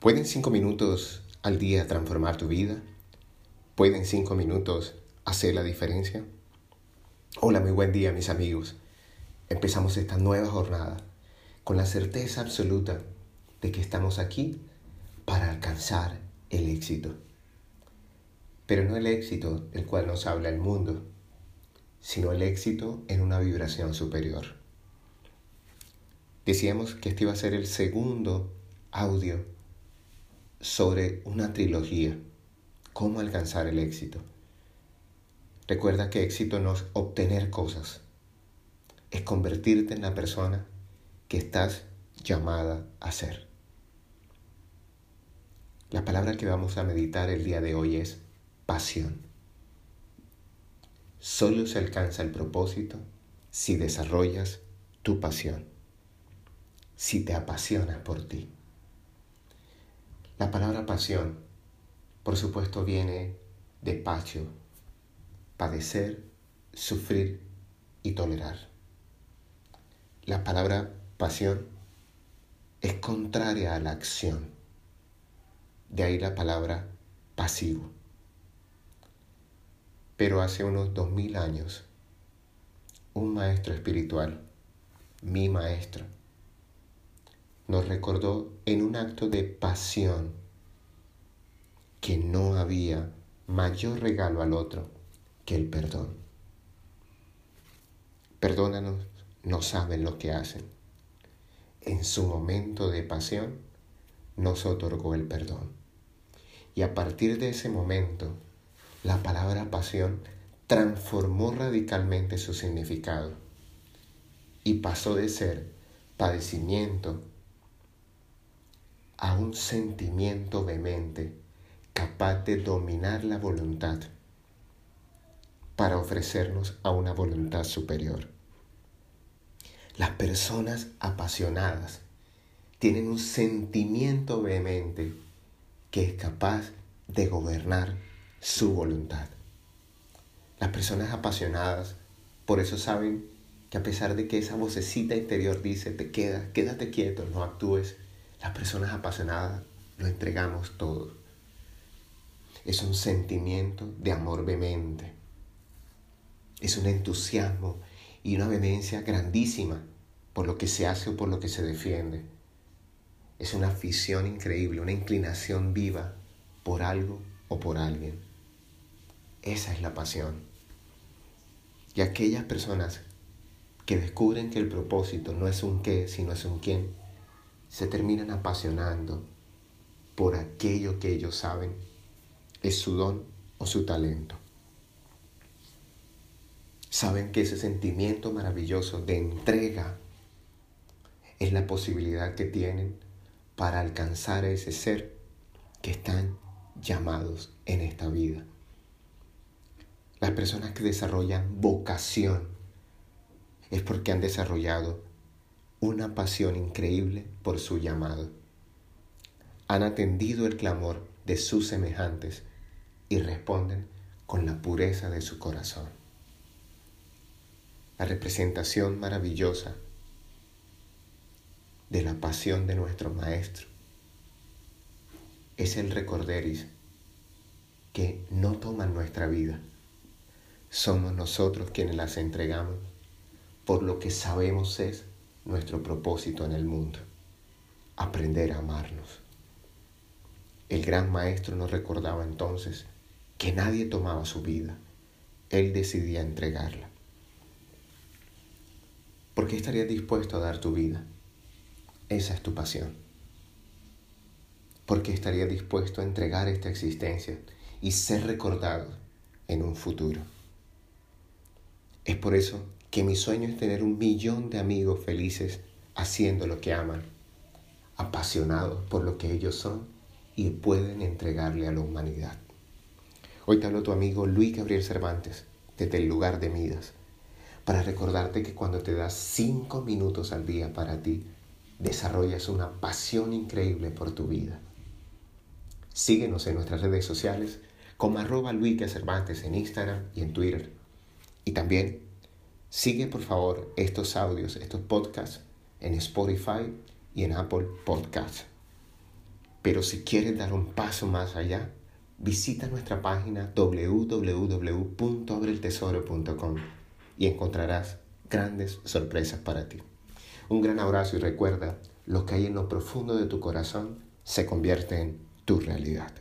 ¿Pueden cinco minutos al día transformar tu vida? ¿Pueden cinco minutos hacer la diferencia? Hola, muy buen día mis amigos. Empezamos esta nueva jornada con la certeza absoluta de que estamos aquí para alcanzar el éxito. Pero no el éxito del cual nos habla el mundo, sino el éxito en una vibración superior. Decíamos que este iba a ser el segundo audio sobre una trilogía, cómo alcanzar el éxito. Recuerda que éxito no es obtener cosas, es convertirte en la persona que estás llamada a ser. La palabra que vamos a meditar el día de hoy es pasión. Solo se alcanza el propósito si desarrollas tu pasión, si te apasionas por ti. La palabra pasión, por supuesto, viene de pacho, padecer, sufrir y tolerar. La palabra pasión es contraria a la acción. De ahí la palabra pasivo. Pero hace unos dos mil años, un maestro espiritual, mi maestro, nos recordó en un acto de pasión que no había mayor regalo al otro que el perdón. Perdónanos, no saben lo que hacen. En su momento de pasión nos otorgó el perdón. Y a partir de ese momento, la palabra pasión transformó radicalmente su significado y pasó de ser padecimiento a un sentimiento vehemente capaz de dominar la voluntad para ofrecernos a una voluntad superior. Las personas apasionadas tienen un sentimiento vehemente que es capaz de gobernar su voluntad. Las personas apasionadas por eso saben que a pesar de que esa vocecita interior dice, te quedas, quédate quieto, no actúes, las personas apasionadas lo entregamos todo. Es un sentimiento de amor vehemente. Es un entusiasmo y una vehemencia grandísima por lo que se hace o por lo que se defiende. Es una afición increíble, una inclinación viva por algo o por alguien. Esa es la pasión. Y aquellas personas que descubren que el propósito no es un qué, sino es un quién, se terminan apasionando por aquello que ellos saben es su don o su talento. Saben que ese sentimiento maravilloso de entrega es la posibilidad que tienen para alcanzar a ese ser que están llamados en esta vida. Las personas que desarrollan vocación es porque han desarrollado una pasión increíble por su llamado. Han atendido el clamor de sus semejantes y responden con la pureza de su corazón. La representación maravillosa de la pasión de nuestro Maestro es el recorderis que no toman nuestra vida. Somos nosotros quienes las entregamos por lo que sabemos es nuestro propósito en el mundo, aprender a amarnos. El gran maestro nos recordaba entonces que nadie tomaba su vida, él decidía entregarla. ¿Por qué estarías dispuesto a dar tu vida? Esa es tu pasión. ¿Por qué estarías dispuesto a entregar esta existencia y ser recordado en un futuro? Es por eso que mi sueño es tener un millón de amigos felices haciendo lo que aman, apasionados por lo que ellos son y pueden entregarle a la humanidad. Hoy te tu amigo Luis Gabriel Cervantes desde el lugar de Midas para recordarte que cuando te das cinco minutos al día para ti, desarrollas una pasión increíble por tu vida. Síguenos en nuestras redes sociales como arroba Luis Cervantes en Instagram y en Twitter. Y también Sigue por favor estos audios, estos podcasts en Spotify y en Apple Podcasts. Pero si quieres dar un paso más allá, visita nuestra página www.abreltesoro.com y encontrarás grandes sorpresas para ti. Un gran abrazo y recuerda, lo que hay en lo profundo de tu corazón se convierte en tu realidad.